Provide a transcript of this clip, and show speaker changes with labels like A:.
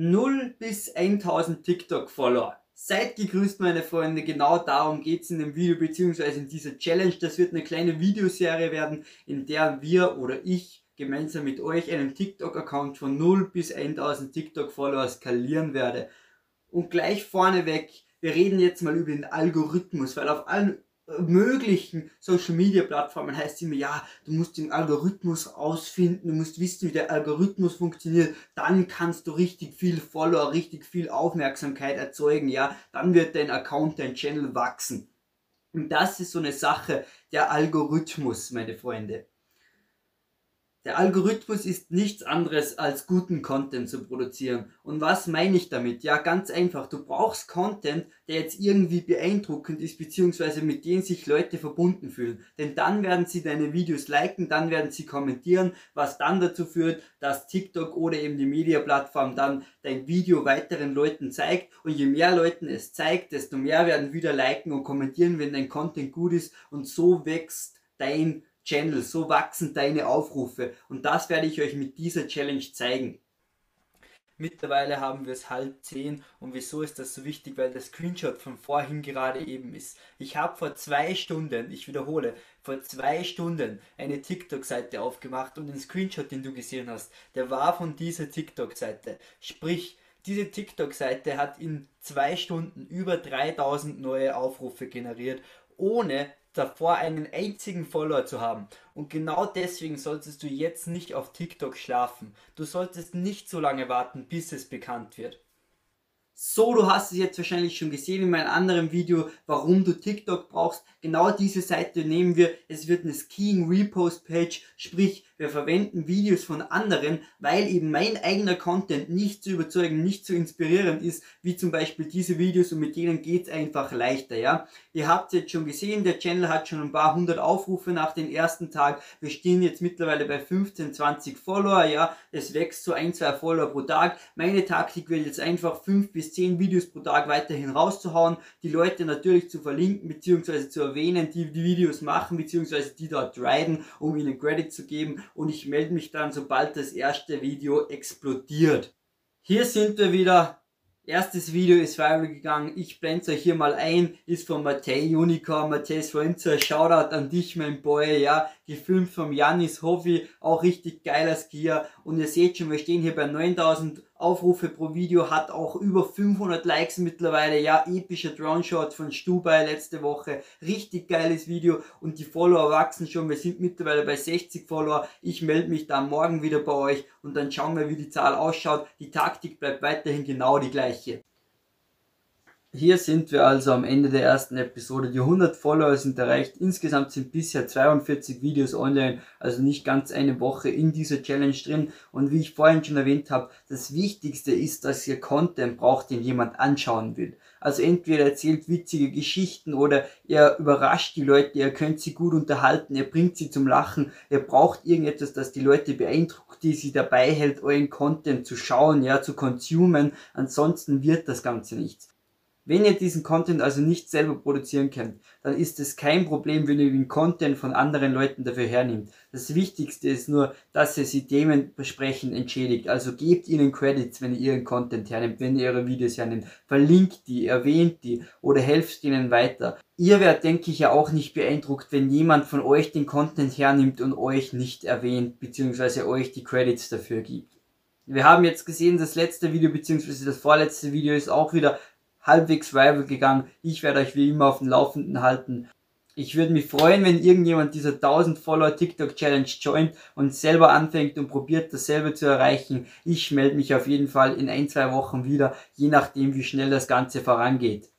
A: 0 bis 1000 TikTok-Follower. Seid gegrüßt, meine Freunde. Genau darum geht's in dem Video beziehungsweise in dieser Challenge. Das wird eine kleine Videoserie werden, in der wir oder ich gemeinsam mit euch einen TikTok-Account von 0 bis 1000 TikTok-Follower skalieren werde. Und gleich vorneweg, wir reden jetzt mal über den Algorithmus, weil auf allen möglichen Social Media Plattformen heißt immer, ja, du musst den Algorithmus ausfinden, du musst wissen, wie der Algorithmus funktioniert, dann kannst du richtig viel Follower, richtig viel Aufmerksamkeit erzeugen, ja, dann wird dein Account, dein Channel wachsen. Und das ist so eine Sache, der Algorithmus, meine Freunde. Der Algorithmus ist nichts anderes als guten Content zu produzieren. Und was meine ich damit? Ja, ganz einfach. Du brauchst Content, der jetzt irgendwie beeindruckend ist, beziehungsweise mit dem sich Leute verbunden fühlen. Denn dann werden sie deine Videos liken, dann werden sie kommentieren, was dann dazu führt, dass TikTok oder eben die Media-Plattform dann dein Video weiteren Leuten zeigt. Und je mehr Leuten es zeigt, desto mehr werden wieder liken und kommentieren, wenn dein Content gut ist. Und so wächst dein Channel, so wachsen deine Aufrufe und das werde ich euch mit dieser Challenge zeigen. Mittlerweile haben wir es halb zehn und wieso ist das so wichtig? Weil der Screenshot von vorhin gerade eben ist. Ich habe vor zwei Stunden, ich wiederhole, vor zwei Stunden eine TikTok-Seite aufgemacht und den Screenshot, den du gesehen hast, der war von dieser TikTok-Seite. Sprich, diese TikTok-Seite hat in zwei Stunden über 3000 neue Aufrufe generiert, ohne davor einen einzigen Follower zu haben. Und genau deswegen solltest du jetzt nicht auf TikTok schlafen. Du solltest nicht so lange warten, bis es bekannt wird. So, du hast es jetzt wahrscheinlich schon gesehen in meinem anderen Video, warum du TikTok brauchst. Genau diese Seite nehmen wir. Es wird eine Skiing Repost Page, sprich, wir verwenden Videos von anderen, weil eben mein eigener Content nicht zu überzeugen, nicht zu inspirierend ist, wie zum Beispiel diese Videos und mit denen geht's einfach leichter, ja. Ihr habt jetzt schon gesehen, der Channel hat schon ein paar hundert Aufrufe nach dem ersten Tag. Wir stehen jetzt mittlerweile bei 15, 20 Follower, ja. Es wächst so ein, zwei Follower pro Tag. Meine Taktik wird jetzt einfach fünf bis zehn Videos pro Tag weiterhin rauszuhauen, die Leute natürlich zu verlinken bzw. zu erwähnen, die die Videos machen bzw. die dort riden, um ihnen Credit zu geben und ich melde mich dann, sobald das erste Video explodiert. Hier sind wir wieder. Erstes Video ist viral gegangen. Ich blende euch hier mal ein. Ist von Matej Unicorn, Matej Swenzer. Shoutout an dich, mein Boy. Ja, gefilmt vom Janis Hoffi. Auch richtig geiler Skier. Und ihr seht schon, wir stehen hier bei 9000 Aufrufe pro Video, hat auch über 500 Likes mittlerweile. Ja, epischer Drone-Shot von Stubai letzte Woche. Richtig geiles Video und die Follower wachsen schon. Wir sind mittlerweile bei 60 Follower. Ich melde mich dann morgen wieder bei euch und dann schauen wir, wie die Zahl ausschaut. Die Taktik bleibt weiterhin genau die gleiche. Hier sind wir also am Ende der ersten Episode. Die 100 Follower sind erreicht. Insgesamt sind bisher 42 Videos online, also nicht ganz eine Woche in dieser Challenge drin. Und wie ich vorhin schon erwähnt habe, das Wichtigste ist, dass ihr Content braucht, den jemand anschauen will. Also entweder erzählt witzige Geschichten oder ihr überrascht die Leute, ihr könnt sie gut unterhalten, ihr bringt sie zum Lachen, ihr braucht irgendetwas, das die Leute beeindruckt, die sie dabei hält, euren Content zu schauen, ja, zu consumen. Ansonsten wird das Ganze nichts. Wenn ihr diesen Content also nicht selber produzieren könnt, dann ist es kein Problem, wenn ihr den Content von anderen Leuten dafür hernimmt. Das Wichtigste ist nur, dass ihr sie dementsprechend entschädigt. Also gebt ihnen Credits, wenn ihr ihren Content hernimmt, wenn ihr ihre Videos hernimmt. Verlinkt die, erwähnt die oder helft ihnen weiter. Ihr werdet, denke ich, ja auch nicht beeindruckt, wenn jemand von euch den Content hernimmt und euch nicht erwähnt, beziehungsweise euch die Credits dafür gibt. Wir haben jetzt gesehen, das letzte Video beziehungsweise das vorletzte Video ist auch wieder halbwegs viral gegangen. Ich werde euch wie immer auf dem Laufenden halten. Ich würde mich freuen, wenn irgendjemand dieser 1000 Follower TikTok Challenge joint und selber anfängt und probiert dasselbe zu erreichen. Ich melde mich auf jeden Fall in ein, zwei Wochen wieder, je nachdem wie schnell das Ganze vorangeht.